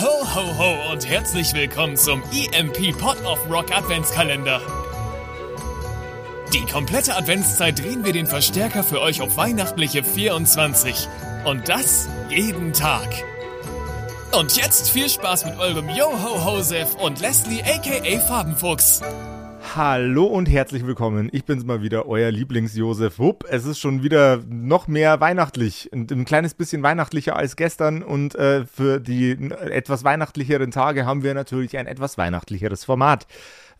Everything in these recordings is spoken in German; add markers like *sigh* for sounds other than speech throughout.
Ho, ho, ho und herzlich willkommen zum EMP Pot of Rock Adventskalender. Die komplette Adventszeit drehen wir den Verstärker für euch auf weihnachtliche 24. Und das jeden Tag. Und jetzt viel Spaß mit eurem Yo-Ho-Hosef und Leslie aka Farbenfuchs. Hallo und herzlich willkommen. Ich bin's mal wieder, euer Lieblings-Josef Wupp. Es ist schon wieder noch mehr weihnachtlich ein kleines bisschen weihnachtlicher als gestern. Und äh, für die etwas weihnachtlicheren Tage haben wir natürlich ein etwas weihnachtlicheres Format.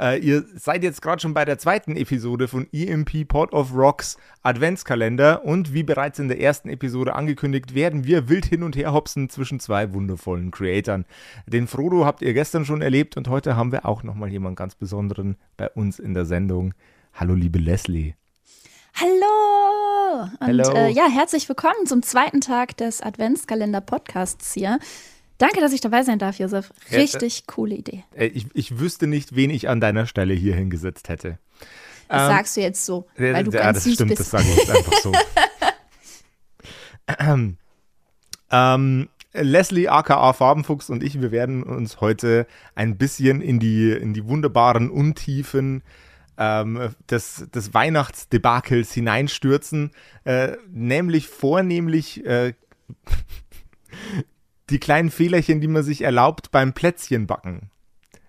Äh, ihr seid jetzt gerade schon bei der zweiten Episode von EMP Pot of Rocks Adventskalender und wie bereits in der ersten Episode angekündigt, werden wir wild hin und her hopsen zwischen zwei wundervollen Creatoren. Den Frodo habt ihr gestern schon erlebt und heute haben wir auch nochmal jemanden ganz Besonderen bei uns in der Sendung. Hallo, liebe Leslie. Hallo! Und Hello. Äh, ja, herzlich willkommen zum zweiten Tag des Adventskalender-Podcasts hier. Danke, dass ich dabei sein darf, Josef. Richtig coole Idee. Äh, ich, ich wüsste nicht, wen ich an deiner Stelle hier hingesetzt hätte. Das Ähm, sagst du jetzt so, weil du ja, ganz das süß stimmt, bist. das sage ich jetzt einfach so. *laughs* ähm, Leslie aka Farbenfuchs und ich, wir werden uns heute ein bisschen in die, in die wunderbaren Untiefen ähm, des, des Weihnachtsdebakels hineinstürzen, äh, nämlich vornehmlich äh, die kleinen Fehlerchen, die man sich erlaubt beim Plätzchenbacken.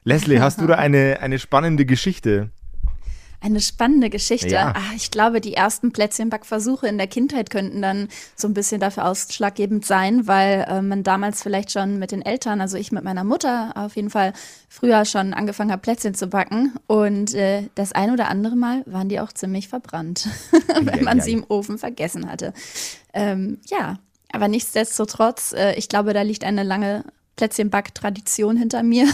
Leslie, hast du da eine, eine spannende Geschichte? Eine spannende Geschichte. Ja. Ah, ich glaube, die ersten Plätzchenbackversuche in der Kindheit könnten dann so ein bisschen dafür ausschlaggebend sein, weil äh, man damals vielleicht schon mit den Eltern, also ich mit meiner Mutter auf jeden Fall früher schon angefangen hat, Plätzchen zu backen. Und äh, das ein oder andere Mal waren die auch ziemlich verbrannt, *laughs* wenn man Eieiei. sie im Ofen vergessen hatte. Ähm, ja, aber nichtsdestotrotz, äh, ich glaube, da liegt eine lange Plätzchenback-Tradition hinter mir,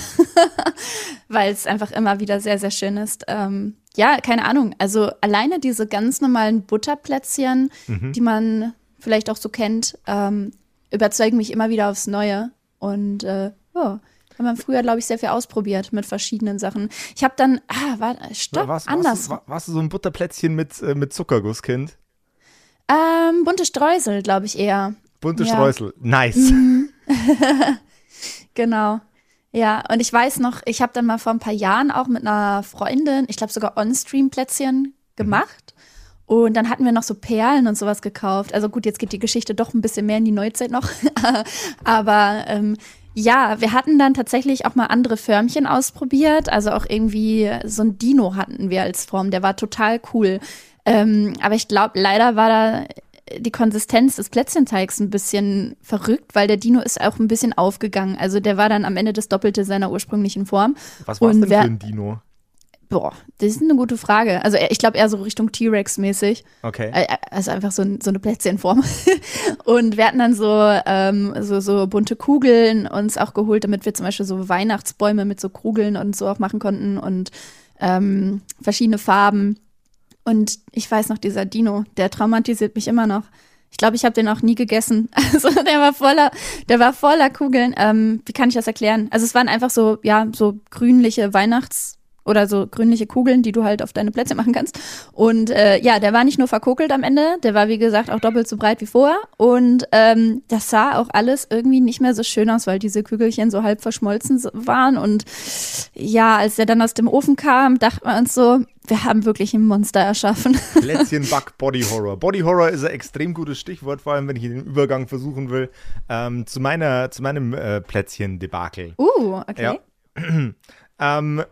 *laughs* weil es einfach immer wieder sehr, sehr schön ist. Ähm, ja, keine Ahnung. Also alleine diese ganz normalen Butterplätzchen, die man vielleicht auch so kennt, ähm, überzeugen mich immer wieder aufs Neue. Und äh, ja, haben wir früher, glaube ich, sehr viel ausprobiert mit verschiedenen Sachen. Ich habe dann, ah, warte, stopp, warst, anders. Warst, du- warst du so ein Butterplätzchen mit, äh, mit Zuckergusskind? ähm, bunte Streusel, glaube ich eher. Bunte Ja. Streusel. Nice. *laughs* Genau. Ja, und ich weiß noch, ich habe dann mal vor ein paar Jahren auch mit einer Freundin, ich glaube sogar On-Stream-Plätzchen gemacht. Und dann hatten wir noch so Perlen und sowas gekauft. Also gut, jetzt geht die Geschichte doch ein bisschen mehr in die Neuzeit noch. *laughs* Aber ähm, ja, wir hatten dann tatsächlich auch mal andere Förmchen ausprobiert. Also auch irgendwie so ein Dino hatten wir als Form. Der war total cool. Ähm, aber ich glaube, leider war da die Konsistenz des Plätzchenteigs ein bisschen verrückt, weil der Dino ist auch ein bisschen aufgegangen. Also der war dann am Ende das Doppelte seiner ursprünglichen Form. Was war denn wer- für ein Dino? Boah, das ist eine gute Frage. Also ich glaube eher so Richtung T-Rex-mäßig. Okay. Äh, Also einfach so, so eine Plätzchenform. *laughs* Und wir hatten dann so, ähm, so, so bunte Kugeln uns auch geholt, damit wir zum Beispiel so Weihnachtsbäume mit so Kugeln und so auch machen konnten und ähm, verschiedene Farben. Und ich weiß noch, dieser Dino, der traumatisiert mich immer noch. Ich glaube, ich habe den auch nie gegessen. *laughs* Also der war voller, der war voller Kugeln. Ähm, wie kann ich das erklären? Also es waren einfach so, ja, so grünliche Weihnachts- oder so grünliche Kugeln, die du halt auf deine Plätzchen machen kannst. Und äh, ja, der war nicht nur verkokelt am Ende, der war wie gesagt auch doppelt so breit wie vorher. Und ähm, das sah auch alles irgendwie nicht mehr so schön aus, weil diese Kügelchen so halb verschmolzen waren. Und ja, als der dann aus dem Ofen kam, dachten wir uns so, wir haben wirklich ein Monster erschaffen. *laughs* Plätzchenback Body Horror. Body Horror ist ein extrem gutes Stichwort, vor allem wenn ich den Übergang versuchen will ähm, zu meiner zu meinem äh, Plätzchen-Debakel. Uh, okay. Ja. *clears throat* Ähm,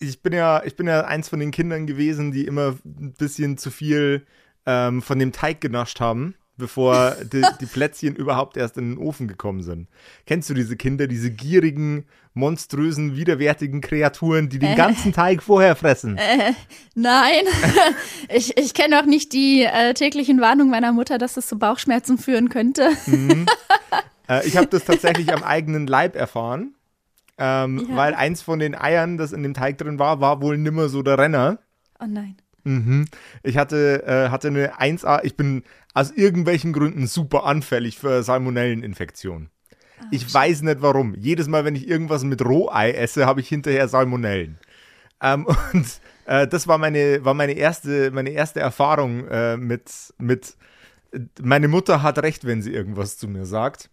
ich bin ja, ich bin ja eins von den Kindern gewesen, die immer ein bisschen zu viel ähm, von dem Teig genascht haben, bevor *laughs* die, die Plätzchen überhaupt erst in den Ofen gekommen sind. Kennst du diese Kinder, diese gierigen, monströsen, widerwärtigen Kreaturen, die den ganzen Teig vorher fressen? Nein, *laughs* ich, ich kenne auch nicht die äh, täglichen Warnungen meiner Mutter, dass das zu Bauchschmerzen führen könnte. *laughs* Äh, ich habe das tatsächlich am eigenen Leib erfahren, ähm, Ja. weil eins von den Eiern, das in dem Teig drin war, war wohl nimmer so der Renner. Oh nein. Mhm. Ich hatte, äh, hatte eine 1A, ich bin aus irgendwelchen Gründen super anfällig für Salmonelleninfektionen. ich weiß nicht warum. Jedes Mal, wenn ich irgendwas mit Rohei esse, habe ich hinterher Salmonellen. Ähm, *laughs* und äh, das war meine, war meine erste, meine erste Erfahrung äh, mit, mit, meine Mutter hat recht, wenn sie irgendwas zu mir sagt.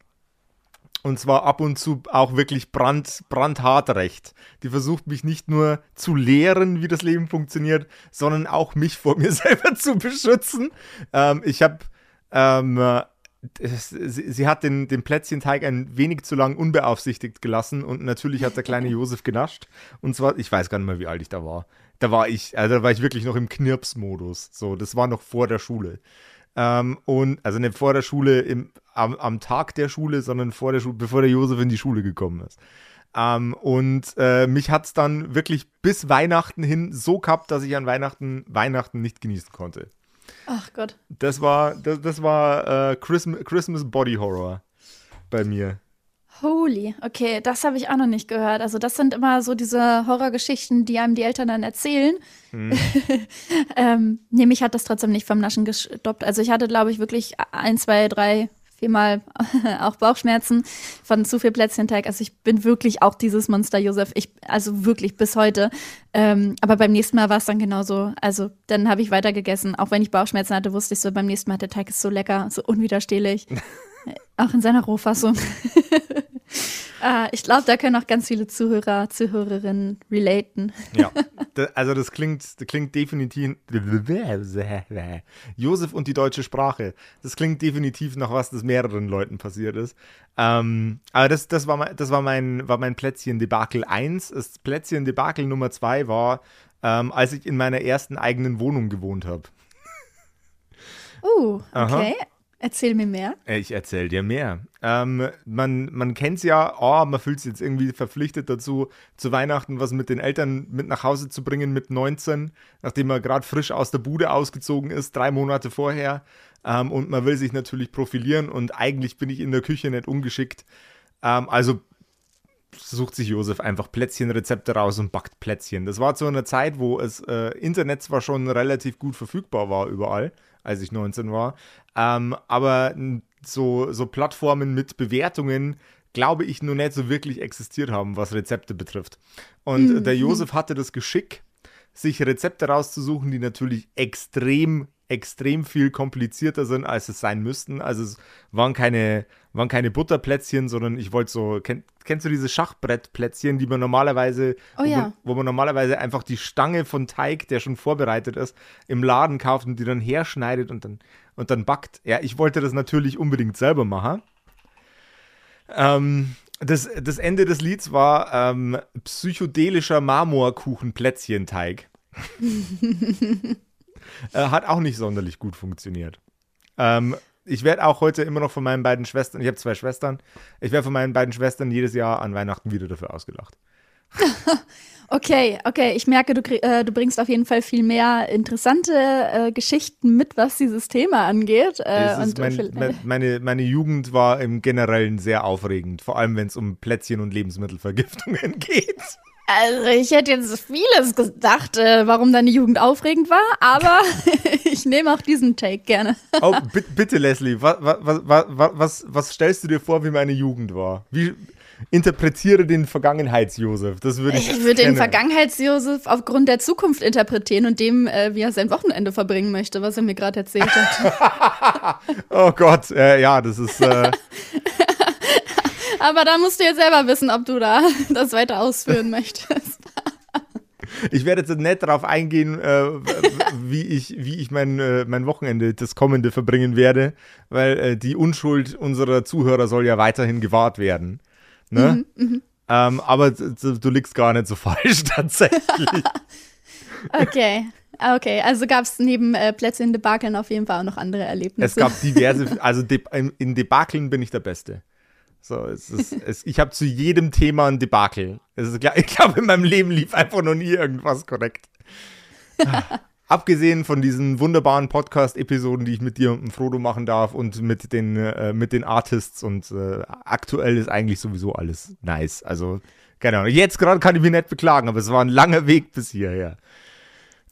Und zwar ab und zu auch wirklich brand, brandhart recht. Die versucht mich nicht nur zu lehren, wie das Leben funktioniert, sondern auch mich vor mir *laughs* selber zu beschützen. Ähm, ich habe ähm, sie, sie, hat den, den Plätzchenteig ein wenig zu lang unbeaufsichtigt gelassen und natürlich hat der kleine *laughs* Josef genascht. Und zwar, ich weiß gar nicht mehr, wie alt ich da war. Da war ich, also da war ich wirklich noch im Knirps-Modus. So, das war noch vor der Schule. Ähm, und also nicht vor der Schule im, am, am Tag der Schule, sondern vor der Schule, bevor der Josef in die Schule gekommen ist. Ähm, und äh, mich hat es dann wirklich bis Weihnachten hin so gehabt, dass ich an Weihnachten Weihnachten nicht genießen konnte. Ach Gott. Das war, das, das war äh, Christmas, Christmas Body Horror bei mir. Holy, okay, das habe ich auch noch nicht gehört. Also das sind immer so diese Horrorgeschichten, die einem die Eltern dann erzählen. Hm. *laughs* ähm, nee, mich hat das trotzdem nicht vom Naschen gestoppt. Also ich hatte, glaube ich, wirklich ein, zwei, drei, viermal *laughs* auch Bauchschmerzen von zu viel Plätzchenteig. Also ich bin wirklich auch dieses Monster Josef. Ich, also wirklich bis heute. Ähm, aber beim nächsten Mal war es dann genauso. Also dann habe ich weiter gegessen. Auch wenn ich Bauchschmerzen hatte, wusste ich so, beim nächsten Mal der Teig ist so lecker, so unwiderstehlich. *laughs* auch in seiner Rohfassung. Ah, ich glaube, da können auch ganz viele Zuhörer, Zuhörerinnen relaten. Ja, *laughs* also das klingt, das klingt definitiv. Josef und die deutsche Sprache. Das klingt definitiv nach was, das mehreren Leuten passiert ist. Ähm, aber das, das, war, mein, das war mein, war mein Plätzchen-Debakel 1. Das Plätzchen-Debakel Nummer 2 war, ähm, als ich in meiner ersten eigenen Wohnung gewohnt habe. Oh, okay. Aha. Erzähl mir mehr. Ich erzähl dir mehr. Ähm, man man kennt es ja, oh, man fühlt sich jetzt irgendwie verpflichtet dazu, zu Weihnachten was mit den Eltern mit nach Hause zu bringen mit 19, nachdem man gerade frisch aus der Bude ausgezogen ist, drei Monate vorher. Ähm, und man will sich natürlich profilieren und eigentlich bin ich in der Küche nicht ungeschickt. Ähm, also sucht sich Josef einfach Plätzchenrezepte raus und backt Plätzchen. Das war zu einer Zeit, wo es äh, Internet zwar schon relativ gut verfügbar war überall, als ich 19 war. Ähm, aber so, so Plattformen mit Bewertungen glaube ich nur nicht so wirklich existiert haben, was Rezepte betrifft. Und mhm. der Josef hatte das Geschick, sich Rezepte rauszusuchen, die natürlich extrem extrem viel komplizierter sind, als es sein müssten. Also es waren keine, waren keine Butterplätzchen, sondern ich wollte so, kenn, kennst du diese Schachbrettplätzchen, die man normalerweise, oh, ja. wo, man, wo, man, normalerweise einfach die Stange von Teig, der schon vorbereitet ist, im Laden kauft und die dann herschneidet und dann, und dann backt. Ja, ich wollte das natürlich unbedingt selber machen. Ähm, das, das Ende des Lieds war ähm, psychedelischer Marmorkuchen-Plätzchenteig. *laughs* Äh, hat auch nicht sonderlich gut funktioniert. Ähm, ich werde auch heute immer noch von meinen beiden Schwestern, ich habe zwei Schwestern, ich werde von meinen beiden Schwestern jedes Jahr an Weihnachten wieder dafür ausgelacht. *laughs* okay, okay. Ich merke, du, äh, du, bringst auf jeden Fall viel mehr interessante äh, Geschichten mit, was dieses Thema angeht. Äh, und mein, meine, meine Jugend war im Generellen sehr aufregend, vor allem wenn es um Plätzchen und Lebensmittelvergiftungen *laughs* geht. Also ich hätte jetzt vieles gedacht, äh, warum deine Jugend aufregend war, aber *laughs* ich nehme auch diesen Take gerne. oh, bitte, Leslie, was, was, was, was, stellst du dir vor, wie meine Jugend war? Wie interpretiere den Vergangenheits-Josef? Das würde ich. Ich würde den Vergangenheits-Josef aufgrund der Zukunft interpretieren und dem, äh, wie er sein Wochenende verbringen möchte, was er mir gerade erzählt hat. *laughs* oh Gott, äh, ja, das ist. *laughs* Aber da musst du jetzt selber wissen, ob du da *laughs* das weiter ausführen möchtest. Ich werde jetzt nicht darauf eingehen, äh, wie ich, wie ich mein, äh, mein Wochenende, das kommende, verbringen werde, weil äh, die Unschuld unserer Zuhörer soll ja weiterhin gewahrt werden. Ne? Mhm, mh. ähm, aber du, du liegst gar nicht so *laughs* falsch tatsächlich. okay. Okay, also gab es neben äh, Plätze in Debakeln auf jeden Fall auch noch andere Erlebnisse. Es gab diverse, also De in Debakeln bin ich der Beste. So, es ist, es, ich habe zu jedem Thema ein Debakel. Ist, ich glaube, in meinem Leben lief einfach noch nie irgendwas korrekt. Abgesehen von diesen wunderbaren Podcast-Episoden, die ich mit dir und dem Frodo machen darf und mit den, äh, mit den Artists und äh, aktuell ist eigentlich sowieso alles nice. Also, keine Ahnung. Jetzt gerade kann ich mich nicht beklagen, aber es war ein langer Weg bis hierher.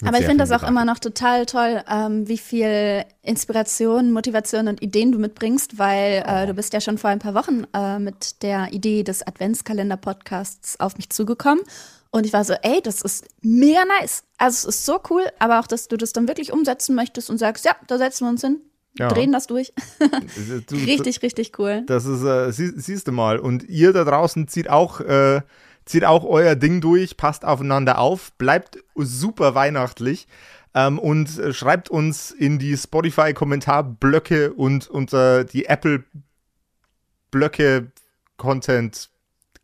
Aber ich finde das auch immer noch total toll, ähm, wie viel Inspiration, Motivation und Ideen du mitbringst, weil äh, oh. du bist ja schon vor ein paar Wochen äh, mit der Idee des Adventskalender-Podcasts auf mich zugekommen. Und ich war so, ey, das ist mega nice. Also es ist so cool, aber auch, dass du das dann wirklich umsetzen möchtest und sagst, ja, da setzen wir uns hin, ja. drehen das durch. *laughs* *laughs* du, richtig, richtig cool. Das ist, äh, sie, siehst du mal. Und ihr da draußen zieht auch, äh, zieht auch euer Ding durch, passt aufeinander auf, bleibt super weihnachtlich. Ähm, und äh, schreibt uns in die Spotify-Kommentarblöcke und unter die Apple-Blöcke Content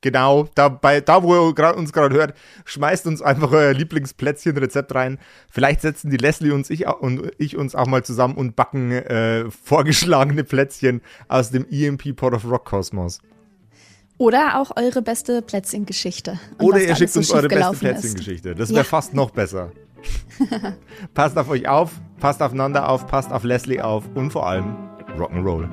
Genau, da, bei, da wo ihr uns gerade hört, schmeißt uns einfach euer Lieblingsplätzchen-Rezept rein. Vielleicht setzen die Leslie und ich, und ich uns auch mal zusammen und backen äh, vorgeschlagene Plätzchen aus dem EMP Pot of Rock Kosmos. Oder auch eure beste Plätzchengeschichte. Oder ihr schickt so uns eure beste Plätzchengeschichte. Das wäre ja. fast noch besser. *laughs* passt auf euch auf, passt aufeinander auf, passt auf Leslie auf und vor allem Rock'n'Roll.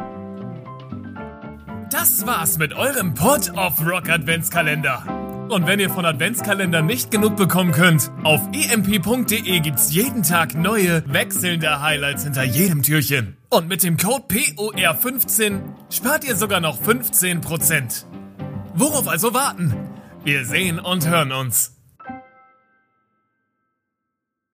Das war's mit eurem Pod of Rock Adventskalender. Und wenn ihr von Adventskalender nicht genug bekommen könnt, auf emp.de gibt's jeden Tag neue, wechselnde Highlights hinter jedem Türchen. Und mit dem Code POR15 spart ihr sogar noch 15%. Worauf also warten? Wir sehen und hören uns.